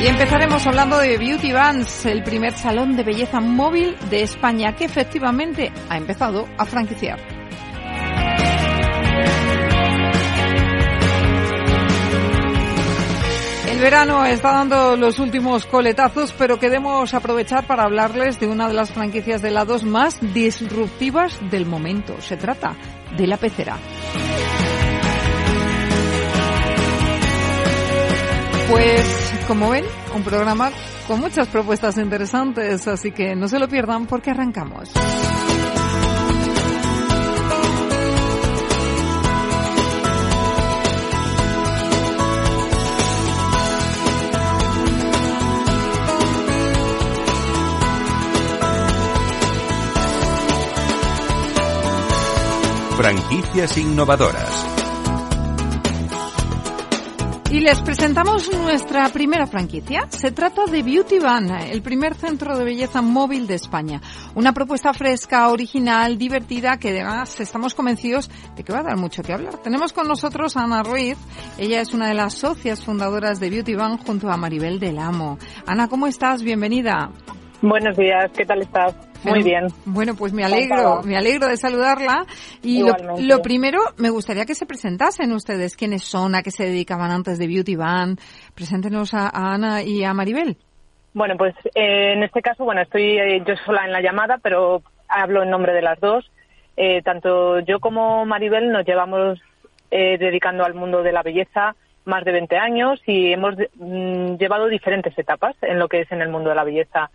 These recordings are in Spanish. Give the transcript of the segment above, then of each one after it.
Y empezaremos hablando de Beauty Vans, el primer salón de belleza móvil de España que efectivamente ha empezado a franquiciar. El verano está dando los últimos coletazos, pero queremos aprovechar para hablarles de una de las franquicias de helados más disruptivas del momento. Se trata de la pecera. Pues, como ven, un programa con muchas propuestas interesantes, así que no se lo pierdan porque arrancamos. Franquicias innovadoras. Y les presentamos nuestra primera franquicia. Se trata de Beauty Van, el primer centro de belleza móvil de España. Una propuesta fresca, original, divertida, que además estamos convencidos de que va a dar mucho que hablar. Tenemos con nosotros Ana Ruiz. Ella es una de las socias fundadoras de Beauty Van junto a Maribel del Amo. Ana, ¿cómo estás? Bienvenida. Buenos días, ¿qué tal estás? Muy bien. Bueno, pues me alegro, me alegro de saludarla. Y lo, lo, primero, me gustaría que se presentasen ustedes quiénes son, a qué se dedicaban antes de Beauty Van. Preséntenos a, a Ana y a Maribel. Bueno, pues eh, en este caso, bueno, estoy eh, yo sola en la llamada, pero hablo en nombre de las dos. Eh, tanto yo como Maribel nos llevamos dedicando al mundo de la belleza más de 20 años y hemos mm, llevado diferentes etapas en lo que es en el mundo de la belleza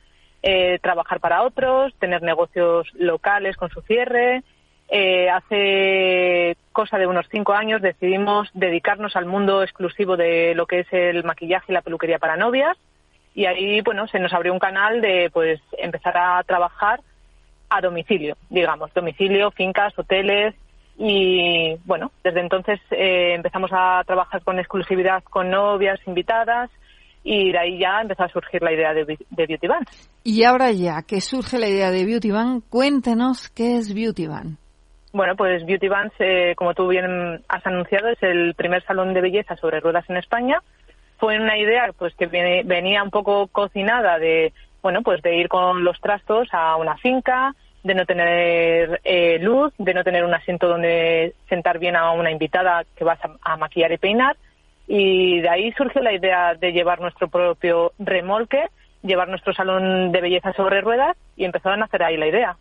eh, trabajar para otros, tener negocios locales con su cierre. Eh, hace cosa de unos cinco años decidimos dedicarnos al mundo exclusivo de lo que es el maquillaje y la peluquería para novias. Y ahí bueno se nos abrió un canal de pues empezar a trabajar a domicilio digamos domicilio fincas hoteles. Y bueno desde entonces eh, empezamos a trabajar con exclusividad con novias invitadas y de ahí ya empezó a surgir la idea de, de Beauty Van. Y ahora ya que surge la idea de Beauty Van, cuéntenos qué es Beauty Van. Bueno, pues Beauty Van, eh, como tú bien has anunciado, es el primer salón de belleza sobre ruedas en España. Fue una idea pues que venía un poco cocinada de, bueno, pues de ir con los trastos a una finca, de no tener eh, luz, de no tener un asiento donde sentar bien a una invitada que vas a maquillar y peinar y de ahí surgió la idea de llevar nuestro propio remolque, llevar nuestro salón de belleza sobre ruedas y empezó a nacer ahí la idea.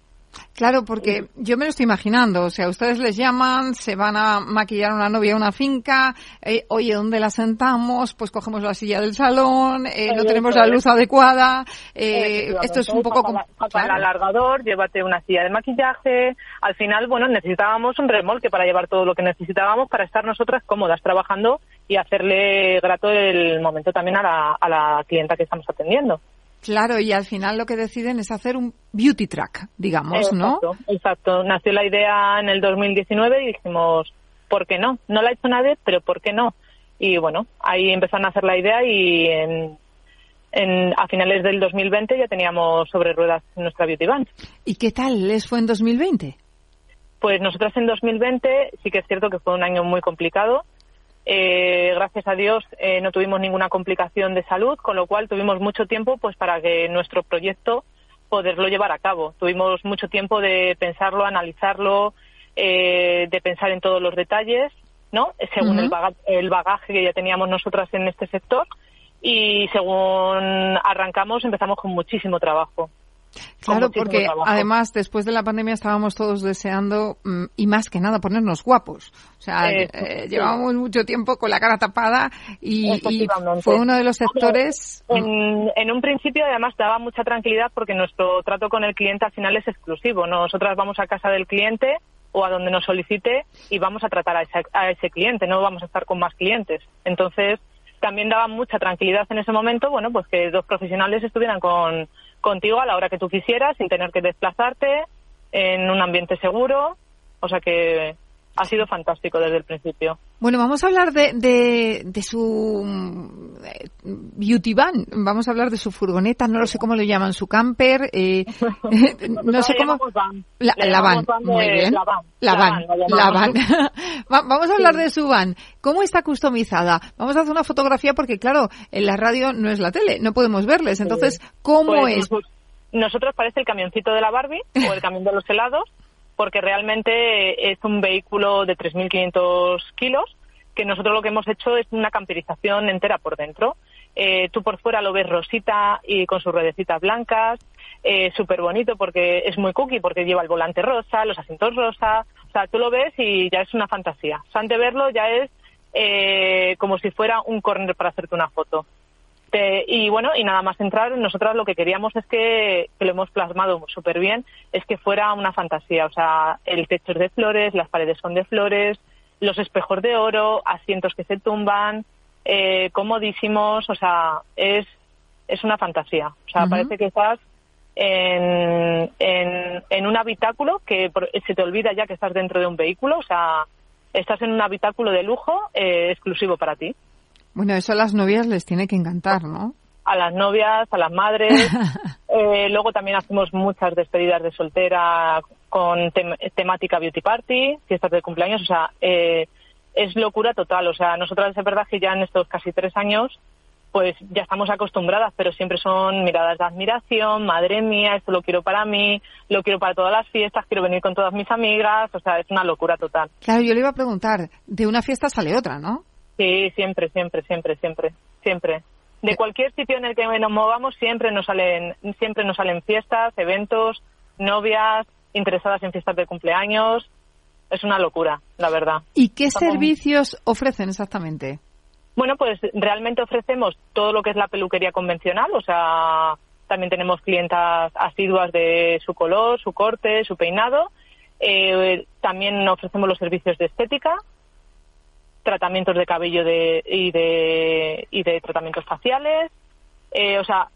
Claro, porque yo me lo estoy imaginando. O sea, ustedes les llaman, se van a maquillar una novia a una finca, eh, oye, ¿dónde la sentamos? Pues cogemos la silla del salón, eh, no tenemos la luz adecuada. Eh, esto es un poco... Para, para el alargador, llévate una silla de maquillaje. Al final, bueno, necesitábamos un remolque para llevar todo lo que necesitábamos para estar nosotras cómodas trabajando y hacerle grato el momento también a la, a la clienta que estamos atendiendo. Claro, y al final lo que deciden es hacer un beauty track, digamos, ¿no? Exacto. Nació la idea en el 2019 y dijimos, ¿por qué no? No la ha hecho nadie, pero ¿por qué no? Y bueno, ahí empezaron a hacer la idea y en, en, a finales del 2020 ya teníamos sobre ruedas nuestra beauty van. ¿Y qué tal les fue en 2020? Pues nosotros en 2020 sí que es cierto que fue un año muy complicado eh, gracias a Dios eh, no tuvimos ninguna complicación de salud, con lo cual tuvimos mucho tiempo pues para que nuestro proyecto poderlo llevar a cabo. Tuvimos mucho tiempo de pensarlo, analizarlo, eh, de pensar en todos los detalles, ¿no? Según el, el bagaje que ya teníamos nosotras en este sector y según arrancamos empezamos con muchísimo trabajo. Claro, porque además después de la pandemia estábamos todos deseando mm, y más que nada ponernos guapos. O sea, eh, llevábamos mucho tiempo con la cara tapada y, fue uno de los sectores. En, en, un principio además daba mucha tranquilidad porque nuestro trato con el cliente al final es exclusivo. Nosotras vamos a casa del cliente o a donde nos solicite y vamos a tratar a, a ese cliente, no vamos a estar con más clientes. Entonces, también daba mucha tranquilidad en ese momento, bueno, pues que dos profesionales estuvieran con, contigo a la hora que tú quisieras, sin tener que desplazarte, en un ambiente seguro. O sea que ha sido fantástico desde el principio. Bueno, vamos a hablar de, de, su eh, beauty van, vamos a hablar de su furgoneta, no lo sé cómo lo llaman, su camper, eh, no sé cómo... La, van, muy bien. La van, la van. vamos a hablar de su van. ¿Cómo está customizada? Vamos a hacer una fotografía porque, claro, en la radio no es la tele, no podemos verles. Entonces, ¿cómo pues es? Nosotros parece el camioncito de la Barbie o el camión de los helados porque realmente es un vehículo de 3.500 kilos que nosotros lo que hemos hecho es una camperización entera por dentro. Eh, tú por fuera lo ves rosita y con sus ruedecitas blancas, eh, súper bonito porque es muy cookie, porque lleva el volante rosa, los asientos rosa, o sea, tú lo ves y ya es una fantasía. O sea, antes de verlo ya es eh, como si fuera un corner para hacerte una foto. Este, y bueno, y nada más entrar, nosotros lo que queríamos es que, que lo hemos plasmado súper bien, es que fuera una fantasía. O sea, el techo es de flores, las paredes son de flores, los espejos de oro, asientos que se tumban, eh, comodísimos, o sea, es, es una fantasía. O sea, parece que estás en, en, en, un habitáculo que se te olvida ya que estás dentro de un vehículo, o sea, estás en un habitáculo de lujo eh, exclusivo para ti. Bueno, eso a las novias les tiene que encantar, ¿no? A las novias, a las madres. eh, luego también hacemos muchas despedidas de soltera con temática beauty party, fiestas de cumpleaños. O sea, eh, es locura total. O sea, nosotras es verdad que ya en estos casi tres años pues ya estamos acostumbradas, pero siempre son miradas de admiración, madre mía, esto lo quiero para mí, lo quiero para todas las fiestas, quiero venir con todas mis amigas, o sea, es una locura total. Claro, yo le iba a preguntar, de una fiesta sale otra, ¿no? Sí, siempre, siempre, siempre, siempre, siempre. De cualquier sitio en el que nos movamos siempre nos salen, siempre nos salen fiestas, eventos, novias interesadas en fiestas de cumpleaños. Es una locura, la verdad. ¿Y qué servicios ofrecen exactamente? Bueno, pues realmente ofrecemos todo lo que es la peluquería convencional, o sea, también tenemos clientas asiduas de su color, su corte, su peinado. Eh, también ofrecemos los servicios de estética, tratamientos de cabello de, y, de, y de tratamientos faciales, eh, o sea,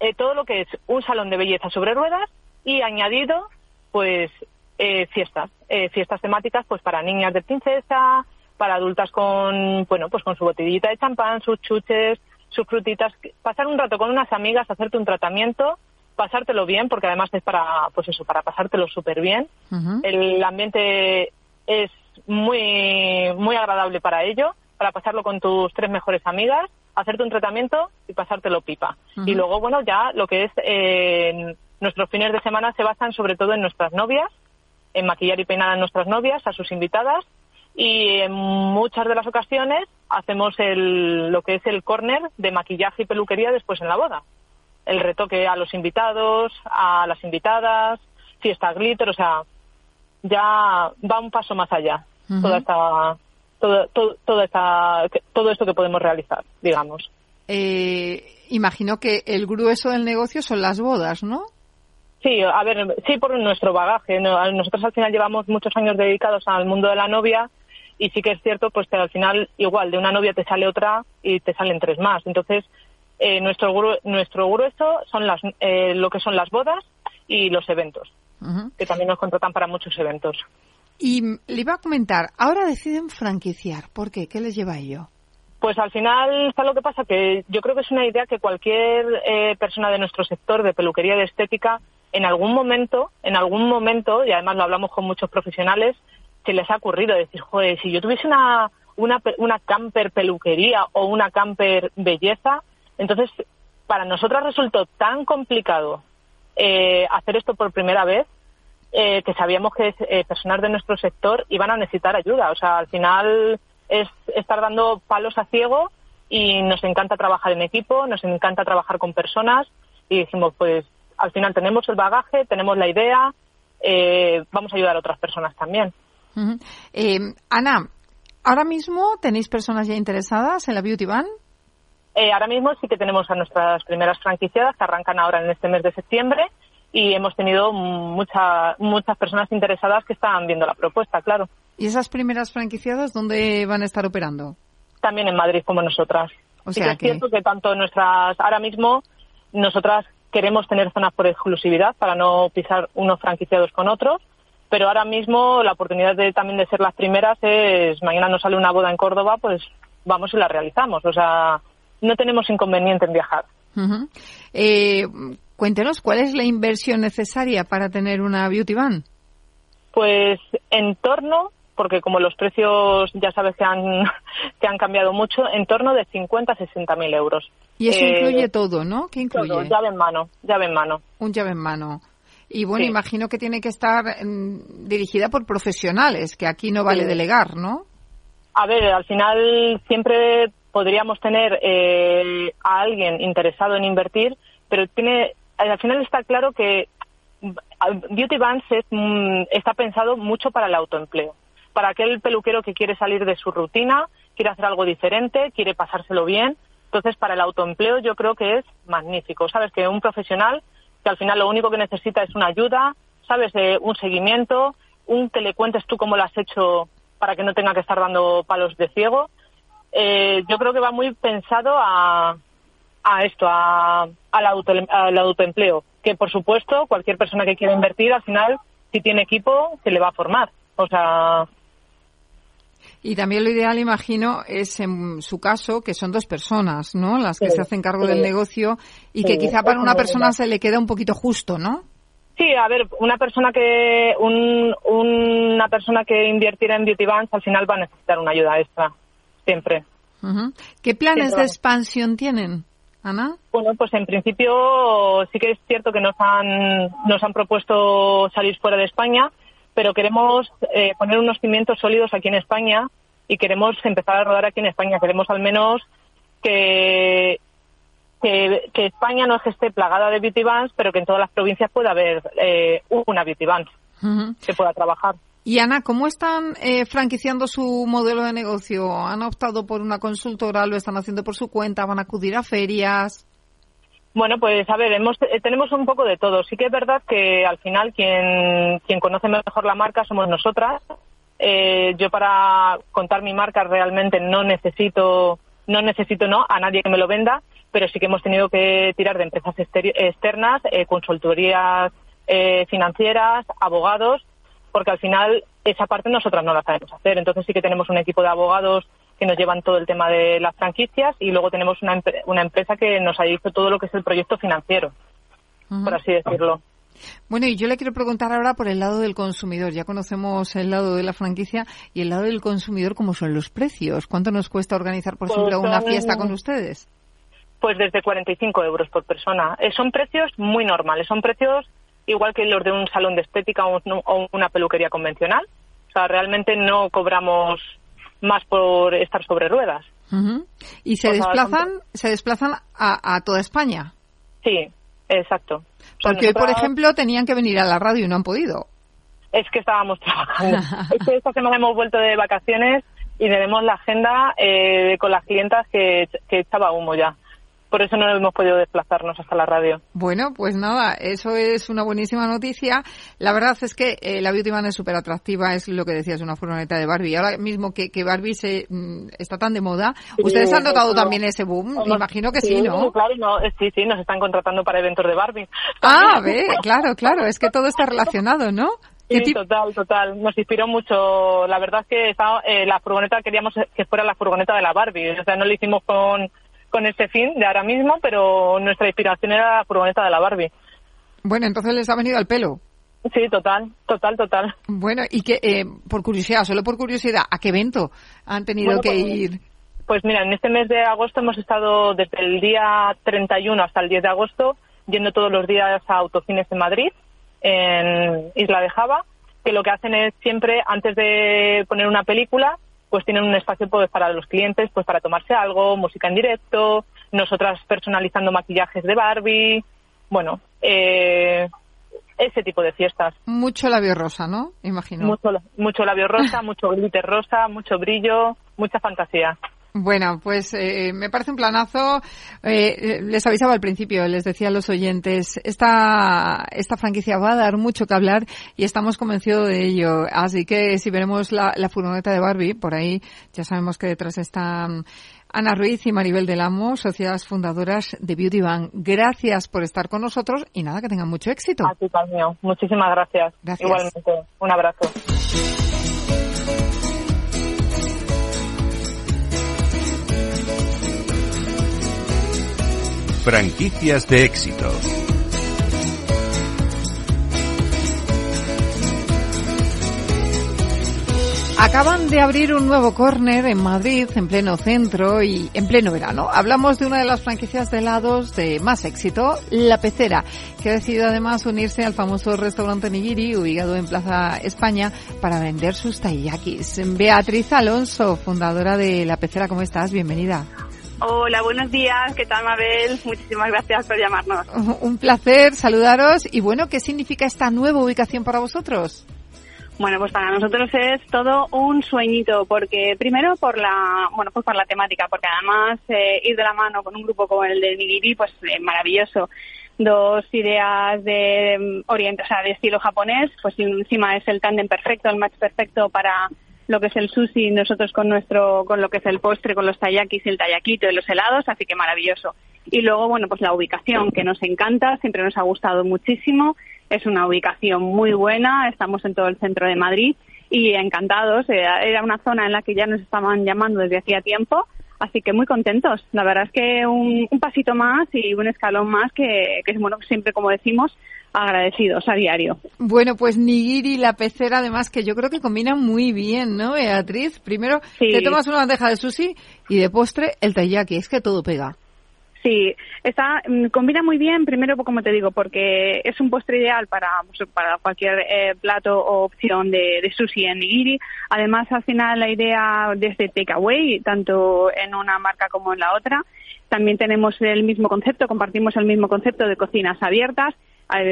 eh, todo lo que es un salón de belleza sobre ruedas y añadido, pues, eh, fiestas, fiestas temáticas, pues, para niñas de princesa, para adultas con, bueno, pues con su botellita de champán, sus chuches, sus frutitas, pasar un rato con unas amigas, hacerte un tratamiento, pasártelo bien, porque además es para, pues eso, para pasártelo súper bien. El ambiente es muy, muy agradable para ello, para pasarlo con tus tres mejores amigas, hacerte un tratamiento y pasártelo pipa. Y luego, bueno, ya lo que es eh, nuestros fines de semana se basan sobre todo en nuestras novias, en maquillar y peinar a nuestras novias, a sus invitadas, y en muchas de las ocasiones hacemos el, lo que es el corner de maquillaje y peluquería después en la boda. El retoque a los invitados, a las invitadas, fiesta glitter, o sea, ya va un paso más allá. Toda esta, todo, todo, esta, todo esto que podemos realizar, digamos. Eh, imagino que el grueso del negocio son las bodas, ¿no? Sí, a ver, sí por nuestro bagaje. Nosotros al final llevamos muchos años dedicados al mundo de la novia y sí que es cierto pues que al final igual de una novia te sale otra y te salen tres más. Entonces, eh, nuestro, nuestro grueso son las, eh, lo que son las bodas y los eventos que también nos contratan para muchos eventos. Y le iba a comentar, ahora deciden franquiciar. ¿Por qué? ¿Qué les lleva a ello? Pues al final, está lo que pasa? Que yo creo que es una idea que cualquier eh, persona de nuestro sector de peluquería de estética, en algún momento, en algún momento, y además lo hablamos con muchos profesionales, se les ha ocurrido decir, joder, si yo tuviese una, una, una camper peluquería o una camper belleza, entonces para nosotras resultó tan complicado eh, hacer esto por primera vez, eh, que sabíamos que eh, personas de nuestro sector iban a necesitar ayuda. O sea, al final es estar dando palos a ciego y nos encanta trabajar en equipo, nos encanta trabajar con personas y dijimos, pues al final tenemos el bagaje, tenemos la idea, vamos a ayudar a otras personas también. Ana, ¿ahora mismo tenéis personas ya interesadas en la Beauty Van? Eh, ahora mismo sí que tenemos a nuestras primeras franquiciadas que arrancan ahora en este mes de septiembre y hemos tenido muchas muchas personas interesadas que están viendo la propuesta, claro. ¿Y esas primeras franquiciadas dónde van a estar operando? también en Madrid como nosotras. O sea que- es cierto que tanto nuestras, ahora mismo, nosotras queremos tener zonas por exclusividad para no pisar unos franquiciados con otros, pero ahora mismo la oportunidad de también de ser las primeras es, mañana nos sale una boda en Córdoba, pues vamos y la realizamos. O sea, no tenemos inconveniente en viajar. Eh, cuéntenos, ¿cuál es la inversión necesaria para tener una beauty van? Pues en torno, porque como los precios ya sabes que han, que han cambiado mucho, en torno de 50 a 60 mil euros. Y eso Eh, incluye todo, ¿no? ¿Qué incluye? Todo, llave en mano, llave en mano. Un llave en mano. Y bueno, Sí. imagino que tiene que estar mm, dirigida por profesionales, que aquí no vale Sí. delegar, ¿no? A ver, al final siempre podríamos tener eh, a alguien interesado en invertir, pero tiene, al final está claro que mm, Beauty Bands es, mm, está pensado mucho para el autoempleo, para aquel peluquero que quiere salir de su rutina, quiere hacer algo diferente, quiere pasárselo bien. Entonces, para el autoempleo yo creo que es magnífico. Sabes que un profesional que al final lo único que necesita es una ayuda, sabes, Eh, un seguimiento, un que le cuentes tú cómo lo has hecho para que no tenga que estar dando palos de ciego. Eh, yo creo que va muy pensado a, a esto, a, al, auto, al autoempleo. Que por supuesto, cualquier persona que quiera invertir, al final, si tiene equipo, se le va a formar. O sea, Y también lo ideal, imagino, es en su caso que son dos personas, ¿no? Las que Sí, se hacen cargo sí. del negocio y que quizá para una persona se le queda un poquito justo, ¿no? Sí, a ver, una persona que un, una persona que invirtiera en beauty bands al final va a necesitar una ayuda extra, siempre. ¿Qué planes de expansión tienen, Ana? Bueno, pues en principio sí que es cierto que nos han nos han propuesto salir fuera de España, pero queremos eh, poner unos cimientos sólidos aquí en España y queremos empezar a rodar aquí en España. Queremos al menos que que, que España no es que esté plagada de beauty vans, pero que en todas las provincias pueda haber eh, una beauty van que pueda trabajar. Y Ana, ¿cómo están eh, franquiciando su modelo de negocio? ¿Han optado por una consultora? ¿Lo están haciendo por su cuenta? ¿Van a acudir a ferias? Bueno, pues a ver, hemos, eh, tenemos un poco de todo. Sí que es verdad que al final quien, quien conoce mejor la marca somos nosotras. Eh, yo para contar mi marca realmente no necesito, no necesito no a nadie que me lo venda, pero sí que hemos tenido que tirar de empresas externas, eh, consultorías eh, financieras, abogados, porque al final esa parte nosotras no la sabemos hacer. Entonces sí que tenemos un equipo de abogados que nos llevan todo el tema de las franquicias y luego tenemos una, una empresa que nos ha dicho todo lo que es el proyecto financiero, por así decirlo. Bueno, y yo le quiero preguntar ahora por el lado del consumidor. Ya conocemos el lado de la franquicia y el lado del consumidor, ¿cómo son los precios? ¿Cuánto nos cuesta organizar, por Pues ejemplo, una fiesta con ustedes? Pues desde 45 euros por persona. Eh, son precios muy normales, son precios igual que los de un salón de estética o un- o una peluquería convencional. O sea, realmente no cobramos más por estar sobre ruedas. Ujú. ¿Y se O sea, desplazan, se desplazan a, a toda España? Sí, exacto. Porque hoy, por ejemplo, tenían que venir a la radio y no han podido. Es que estábamos trabajando. es que esta semana hemos vuelto de vacaciones y tenemos la agenda eh, con las clientas que, que echaba humo ya. Por eso no hemos podido desplazarnos hasta la radio. Bueno, pues nada, eso es una buenísima noticia. La verdad es que eh, la Beauty Van es súper atractiva, es lo que decías, una furgoneta de Barbie. Ahora mismo que, que Barbie se, mm, está tan de moda, Sí, ¿ustedes han notado también ese boom? Me imagino que sí, Sí, ¿no? Claro, no, eh, sí, sí, nos están contratando para eventos de Barbie. Ah, ve, claro, claro, es que todo está relacionado, ¿no? ¿Qué Sí, total, total. Nos inspiró mucho. La verdad es que estaba- eh, la furgoneta queríamos que fuera la furgoneta de la Barbie. O sea, no lo hicimos con, con ese fin de ahora mismo, pero nuestra inspiración era la furgoneta de la Barbie. Bueno, entonces les ha venido al pelo. Sí, total, total, total. Bueno, y que, eh, por curiosidad, solo por curiosidad, ¿a qué evento han tenido Bueno, que pues, ir? Pues mira, en este mes de agosto hemos estado desde el día 31 hasta el 10 de agosto yendo todos los días a autocines en Madrid, en Isla de Java, que lo que hacen es siempre, antes de poner una película, pues tienen un espacio pues, para los clientes, pues para tomarse algo, música en directo, nosotras personalizando maquillajes de Barbie, bueno, eh, ese tipo de fiestas. Mucho labio rosa, ¿no? Imagino. Mucho, mucho labio rosa, mucho glitter rosa, mucho brillo, mucha fantasía. Bueno, pues eh, me parece un planazo. Eh, les avisaba al principio, les decía a los oyentes, esta, esta franquicia va a dar mucho que hablar y estamos convencidos de ello. Así que si veremos la, la furgoneta de Barbie, por ahí ya sabemos que detrás están Ana Ruiz y Maribel del Amo, sociedades fundadoras de Beauty Bank. Gracias por estar con nosotros y nada, que tengan mucho éxito. A ti, mío. Muchísimas gracias. Gracias. Igualmente. Un abrazo. Franquicias de éxito. Acaban de abrir un nuevo córner en Madrid, en pleno centro y en pleno verano. Hablamos de una de las franquicias de helados de más éxito, La Pecera, que ha decidido además unirse al famoso restaurante Nigiri, ubicado en Plaza España, para vender sus taiyakis. Beatriz Alonso, fundadora de La Pecera, ¿cómo estás? Bienvenida. Hola, buenos días. ¿Qué tal, Mabel? Muchísimas gracias por llamarnos. Un placer saludaros. Y bueno, ¿qué significa esta nueva ubicación para vosotros? Bueno, pues para nosotros es todo un sueñito, porque primero por la, bueno, pues por la temática, porque además eh, ir de la mano con un grupo como el de Nigiri, pues eh, maravilloso. Dos ideas de mm, oriente, o sea, de estilo japonés, pues encima es el tándem perfecto, el match perfecto para lo que es el sushi, nosotros con nuestro, con lo que es el postre, con los tayakis y el tayakito y los helados, así que maravilloso. Y luego, bueno, pues la ubicación, que nos encanta, siempre nos ha gustado muchísimo, es una ubicación muy buena, estamos en todo el centro de Madrid y encantados, era una zona en la que ya nos estaban llamando desde hacía tiempo, así que muy contentos. La verdad es que un, pasito más y un escalón más que, que bueno, siempre como decimos, agradecidos a diario. Bueno, pues nigiri la pecera, además, que yo creo que combinan muy bien, ¿no, Beatriz? Primero te tomas una bandeja de sushi y de postre el taiyaki, es que todo pega. Sí, está, mm, combina muy bien, primero, como te digo, porque es un postre ideal para, pues, para cualquier eh, plato o opción de, de, sushi en nigiri. Además, al final, la idea desde takeaway, tanto en una marca como en la otra, también tenemos el mismo concepto, compartimos el mismo concepto de cocinas abiertas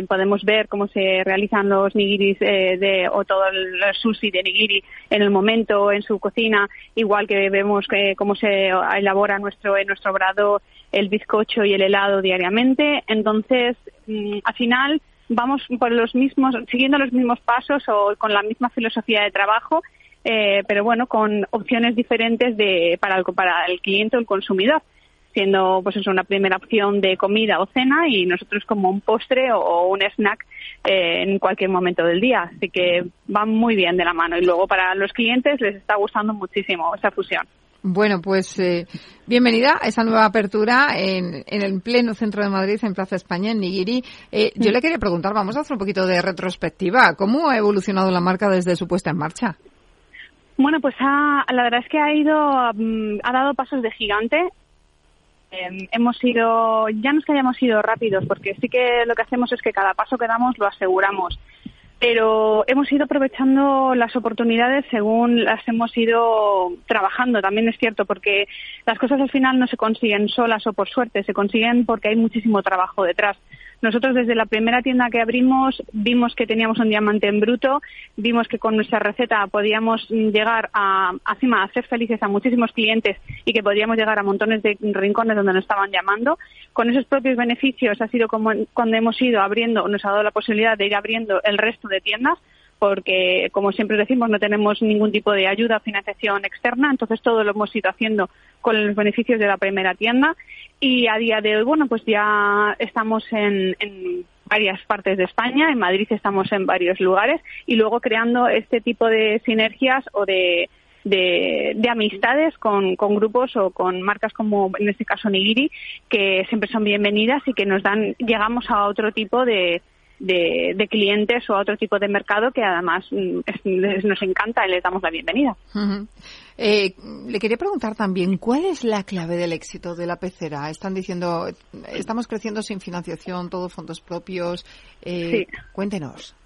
podemos ver cómo se realizan los nigiris eh, de, o todo el sushi de nigiri en el momento en su cocina, igual que vemos que, cómo se elabora nuestro, en nuestro grado el bizcocho y el helado diariamente. Entonces, mm, al final, vamos por los mismos, siguiendo los mismos pasos o con la misma filosofía de trabajo, eh, pero bueno, con opciones diferentes de, para, el, para el cliente o el consumidor siendo pues eso una primera opción de comida o cena y nosotros como un postre o, un snack eh, en cualquier momento del día. Así que van muy bien de la mano y luego para los clientes les está gustando muchísimo esa fusión. Bueno, pues eh, bienvenida a esa nueva apertura en, el pleno centro de Madrid, en Plaza España, en Nigiri. Eh, yo le quería preguntar, vamos a hacer un poquito de retrospectiva. ¿Cómo ha evolucionado la marca desde su puesta en marcha? Bueno, pues ha, la verdad es que ha ido, mm, ha dado pasos de gigante. Em, hemos ido, ya no es que hayamos ido rápidos, porque sí que lo que hacemos es que cada paso que damos lo aseguramos. Pero hemos ido aprovechando las oportunidades según las hemos ido trabajando. También es cierto, porque las cosas al final no se consiguen solas o por suerte, se consiguen porque hay muchísimo trabajo detrás. Nosotros desde la primera tienda que abrimos vimos que teníamos un diamante en bruto, vimos que con nuestra receta podíamos llegar a, hacer felices a muchísimos clientes y que podíamos llegar a montones de rincones donde nos estaban llamando. Con esos propios beneficios ha sido como cuando hemos ido abriendo, nos ha dado la posibilidad de ir abriendo el resto de tiendas porque, como siempre decimos, no tenemos ningún tipo de ayuda o financiación externa, entonces todo lo hemos ido haciendo con los beneficios de la primera tienda. Y a día de hoy, bueno, pues ya estamos en, varias partes de España, en Madrid estamos en varios lugares y luego creando este tipo de sinergias o de, de, amistades con, con, grupos o con marcas como en este caso Nigiri, que siempre son bienvenidas y que nos dan, llegamos a otro tipo de, de, clientes o a otro tipo de mercado que además mm, nos encanta y les damos la bienvenida. Eh, le quería preguntar también, ¿cuál es la clave del éxito de la pecera? Están diciendo, estamos creciendo sin financiación, todos fondos propios. Eh, cuéntenos.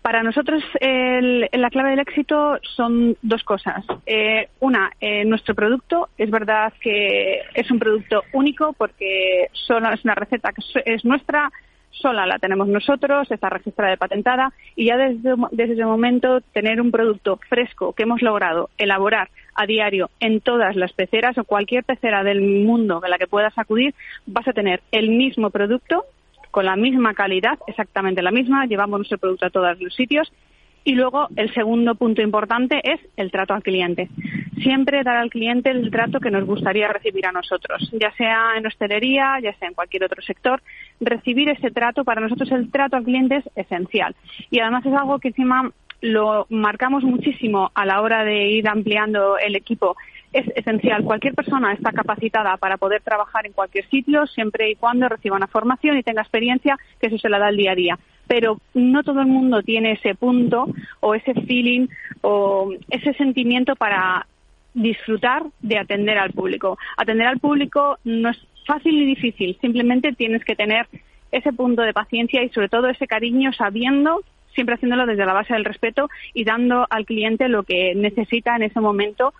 Para nosotros la clave del éxito son dos cosas. Eh, una, nuestro producto. Es verdad que es un producto único porque solo es una receta que es nuestra, sola la tenemos nosotros, está registrada y patentada y ya desde, desde ese momento tener un producto fresco que hemos logrado elaborar a diario en todas las peceras o cualquier pecera del mundo a la que puedas acudir, vas a tener el mismo producto con la misma calidad, exactamente la misma, llevamos nuestro producto a todos los sitios y luego el segundo punto importante es el trato al cliente. Siempre dar al cliente el trato que nos gustaría recibir a nosotros, ya sea en hostelería, ya sea en cualquier otro sector. Recibir ese trato, para nosotros el trato al cliente es esencial. Y además es algo que encima lo marcamos muchísimo a la hora de ir ampliando el equipo. Es esencial. Cualquier persona está capacitada para poder trabajar en cualquier sitio, siempre y cuando reciba una formación y tenga experiencia, que eso se la da el día a día. Pero no todo el mundo tiene ese punto o ese feeling o ese sentimiento para disfrutar de atender al público. Atender al público no es fácil ni difícil, simplemente tienes que tener ese punto de paciencia y sobre todo ese cariño sabiendo siempre haciéndolo desde la base del respeto y dando al cliente lo que necesita en ese momento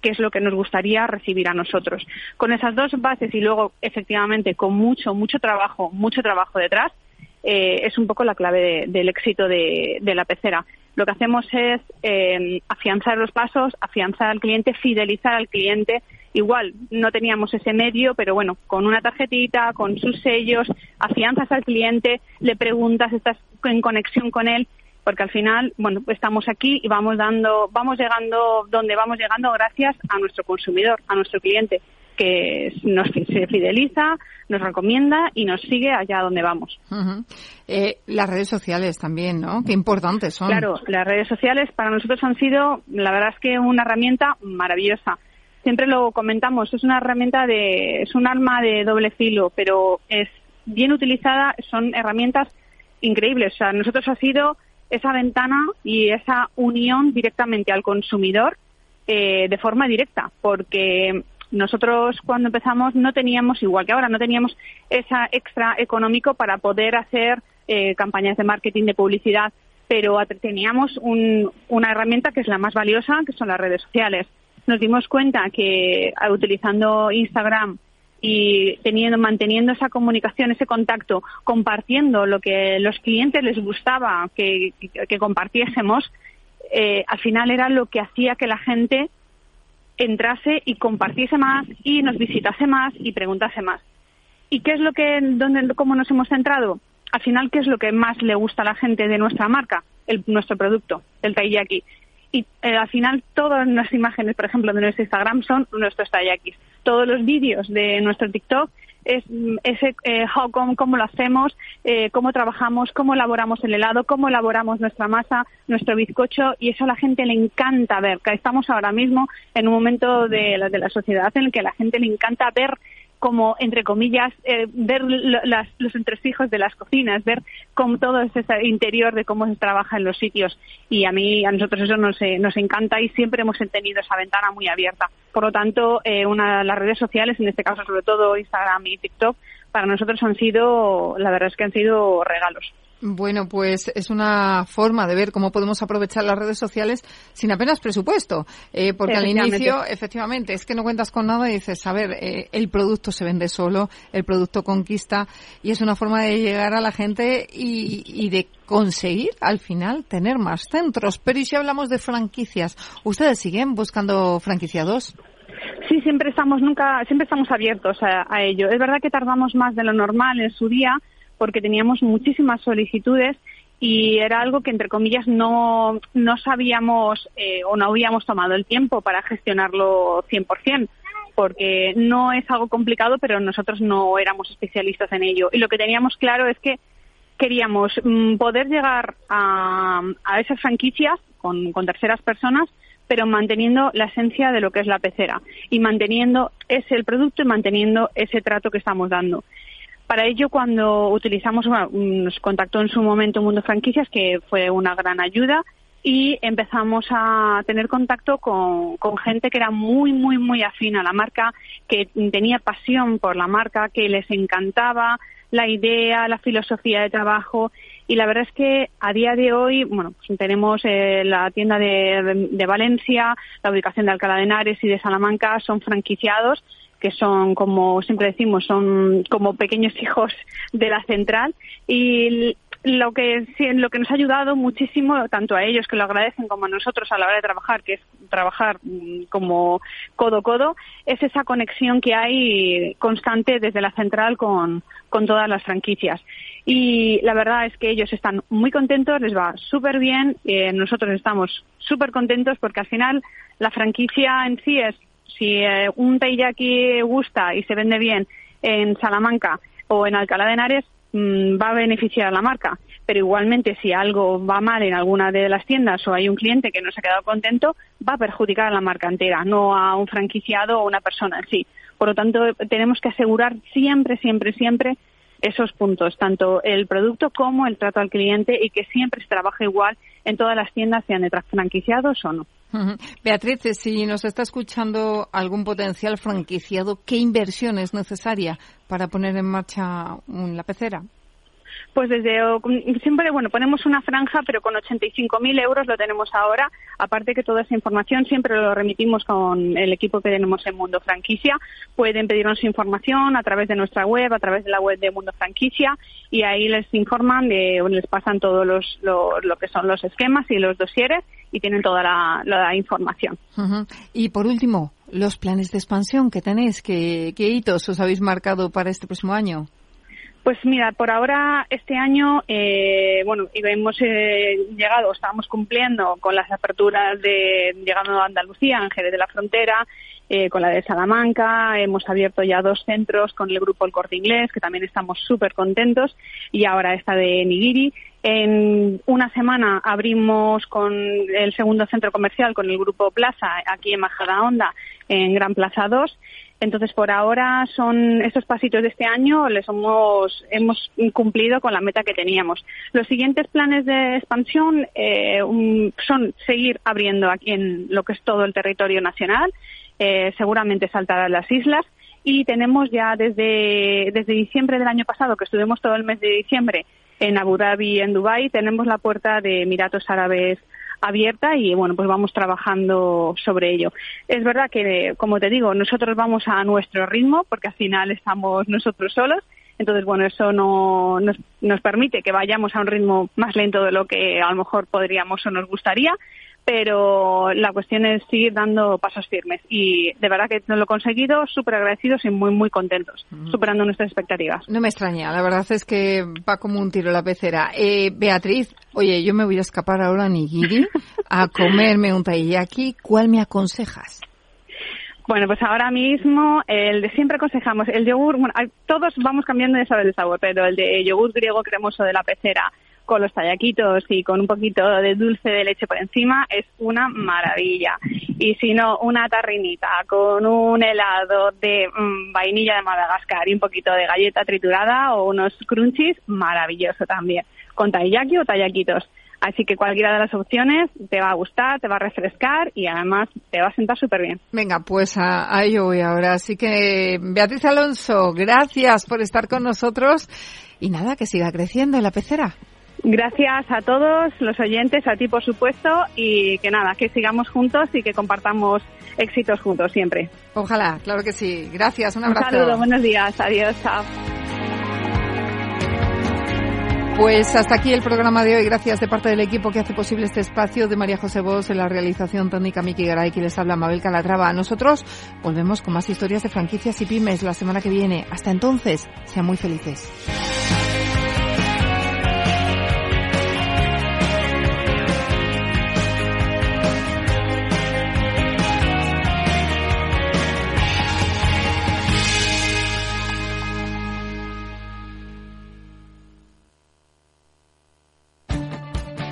que es lo que nos gustaría recibir a nosotros. Con esas dos bases y luego, efectivamente, con mucho, mucho trabajo, mucho trabajo detrás, eh, es un poco la clave del éxito de, la pecera. Lo que hacemos es eh, afianzar los pasos, afianzar al cliente, fidelizar al cliente igual no teníamos ese medio, pero bueno, con una tarjetita, con sus sellos, afianzas al cliente, le preguntas, estás en conexión con él, porque al final, bueno, estamos aquí y vamos dando, vamos llegando donde vamos llegando gracias a nuestro consumidor, a nuestro cliente, que nos se fideliza, nos recomienda y nos sigue allá donde vamos. Eh, las redes sociales también, ¿no? Qué importantes son. Claro, las redes sociales para nosotros han sido, la verdad es que una herramienta maravillosa siempre lo comentamos, es una herramienta de, es un arma de doble filo, pero es bien utilizada, son herramientas increíbles. O sea, nosotros ha sido esa ventana y esa unión directamente al consumidor eh, de forma directa, porque nosotros cuando empezamos no teníamos, igual que ahora, no teníamos esa extra económico para poder hacer eh, campañas de marketing, de publicidad, pero teníamos una herramienta que es la más valiosa, que son las redes sociales. Nos dimos cuenta que ah, utilizando Instagram y teniendo, manteniendo esa comunicación, ese contacto, compartiendo lo que los clientes les gustaba que, compartiésemos, eh, al final era lo que hacía que la gente entrase y compartiese más y nos visitase más y preguntase más. ¿Y qué es lo que, dónde, cómo nos hemos centrado? Al final, ¿qué es lo que más le gusta a la gente de nuestra marca? El, nuestro producto, el taiyaki y eh, al final todas las imágenes, por ejemplo, de nuestro Instagram son nuestros tayakis. Todos los vídeos de nuestro TikTok es mm, ese eh, how, cómo, lo hacemos, eh, cómo trabajamos, cómo elaboramos el helado, cómo elaboramos nuestra masa, nuestro bizcocho y eso a la gente le encanta ver. Estamos ahora mismo en un momento de la, de la sociedad en el que a la gente le encanta ver como, entre comillas, eh, ver los entresijos de las cocinas, ver cómo todo ese interior de cómo se trabaja en los sitios. Y a mí, a nosotros eso nos, eh, nos encanta y siempre hemos tenido esa ventana muy abierta. Por lo tanto, eh, una las redes sociales, en este caso sobre todo Instagram y TikTok, para nosotros han sido, la verdad es que han sido regalos. Bueno, pues es una forma de ver cómo podemos aprovechar las redes sociales sin apenas presupuesto. Eh, porque al inicio, efectivamente, es que no cuentas con nada y dices, a ver, eh, el producto se vende solo, el producto conquista y es una forma de llegar a la gente y, y de conseguir al final tener más centros. Pero ¿y si hablamos de franquicias? ¿Ustedes siguen buscando franquiciados? Sí, siempre estamos, nunca, siempre estamos abiertos a, a ello. Es verdad que tardamos más de lo normal en su día porque teníamos muchísimas solicitudes y era algo que, entre comillas, no, no sabíamos eh, o no habíamos tomado el tiempo para gestionarlo 100%, porque no es algo complicado, pero nosotros no éramos especialistas en ello. Y lo que teníamos claro es que queríamos mm, poder llegar a, a esas franquicias con, con terceras personas, pero manteniendo la esencia de lo que es la pecera y manteniendo ese el producto y manteniendo ese trato que estamos dando. Para ello, cuando utilizamos, nos contactó en su momento Mundo Franquicias, que fue una gran ayuda, y empezamos a tener contacto con, gente que era muy, muy, muy afín a la marca, que tenía pasión por la marca, que les encantaba la idea, la filosofía de trabajo. Y la verdad es que a día de hoy, bueno, pues tenemos eh, la tienda de, de Valencia, la ubicación de Alcalá de Henares y de Salamanca, son franquiciados que son, como siempre decimos, son como pequeños hijos de la central. Y lo que lo que nos ha ayudado muchísimo tanto a ellos que lo agradecen como a nosotros a la hora de trabajar que es trabajar mm, como codo codo es esa conexión que hay constante desde la central con, con todas las franquicias. Y la verdad es que ellos están muy contentos les va súper bien eh, nosotros estamos súper contentos porque al final la franquicia en sí es si eh, un teiyaki gusta y se vende bien en Salamanca o en Alcalá de Henares Mm, va a beneficiar a la marca. Pero igualmente, si algo va mal en alguna de las tiendas o hay un cliente que no se ha quedado contento, va a perjudicar a la marca entera, no a un franquiciado o una persona en sí. Por lo tanto, tenemos que asegurar siempre, siempre, siempre esos puntos, tanto el producto como el trato al cliente y que siempre se trabaje igual en todas las tiendas, sean de franquiciados o no. Beatriz, si nos está escuchando algún potencial franquiciado, ¿qué inversión es necesaria para poner en marcha la pecera? Pues desde siempre, bueno, ponemos una franja, pero con 85.000 euros lo tenemos ahora. Aparte que toda esa información siempre lo remitimos con el equipo que tenemos en Mundo Franquicia. Pueden pedirnos información a través de nuestra web, a través de la web de Mundo Franquicia, y ahí les informan, de, les pasan todos los, lo, que son los esquemas y los dosieres y tienen toda la, información. Y por último, los planes de expansión que tenéis, ¿qué, ¿qué hitos os habéis marcado para este próximo año? Pues mira, por ahora este año, eh, bueno, hemos eh, llegado, estábamos cumpliendo con las aperturas de llegando a Andalucía, Jerez de la Frontera, eh, con la de Salamanca, hemos abierto ya dos centros con el grupo El Corte Inglés, que también estamos súper contentos, y ahora esta de Nigiri. En una semana abrimos con el segundo centro comercial con el grupo Plaza, aquí en Majadahonda, en Gran Plaza 2 entonces, por ahora son estos pasitos de este año, les hemos, hemos cumplido con la meta que teníamos. Los siguientes planes de expansión eh, son seguir abriendo aquí en lo que es todo el territorio nacional, eh, seguramente saltar a las islas y tenemos ya desde, desde diciembre del año pasado, que estuvimos todo el mes de diciembre en Abu Dhabi y en Dubái, tenemos la puerta de Emiratos Árabes abierta y bueno, pues vamos trabajando sobre ello. Es verdad que, como te digo, nosotros vamos a nuestro ritmo porque al final estamos nosotros solos. Entonces, bueno, eso no nos, nos permite que vayamos a un ritmo más lento de lo que a lo mejor podríamos o nos gustaría, pero la cuestión es seguir dando pasos firmes y de verdad que lo he conseguido, súper agradecidos y muy, muy contentos, superando nuestras expectativas. No me extraña, la verdad es que va como un tiro la pecera. Eh, Beatriz, oye, yo me voy a escapar ahora a Nigiri a comerme un taiyaki, ¿cuál me aconsejas? Bueno, pues ahora mismo el de siempre aconsejamos el yogur, bueno, todos vamos cambiando de saber el sabor, pero el de yogur griego cremoso de la pecera con los tallaquitos y con un poquito de dulce de leche por encima es una maravilla. Y si no, una tarrinita con un helado de mm, vainilla de Madagascar y un poquito de galleta triturada o unos crunchies, maravilloso también. Con taiyaki o tallaquitos. Así que cualquiera de las opciones te va a gustar, te va a refrescar y además te va a sentar súper bien. Venga, pues a, a, ello voy ahora. Así que, Beatriz Alonso, gracias por estar con nosotros y nada, que siga creciendo la pecera. Gracias a todos los oyentes, a ti por supuesto, y que nada, que sigamos juntos y que compartamos éxitos juntos siempre. Ojalá, claro que sí. Gracias, un abrazo. Un saludo, buenos días, adiós, chao. Pues hasta aquí el programa de hoy. Gracias de parte del equipo que hace posible este espacio de María José Bos en la realización técnica Miki Garay, que les habla Mabel Calatrava. Nosotros volvemos con más historias de franquicias y pymes la semana que viene. Hasta entonces, sean muy felices.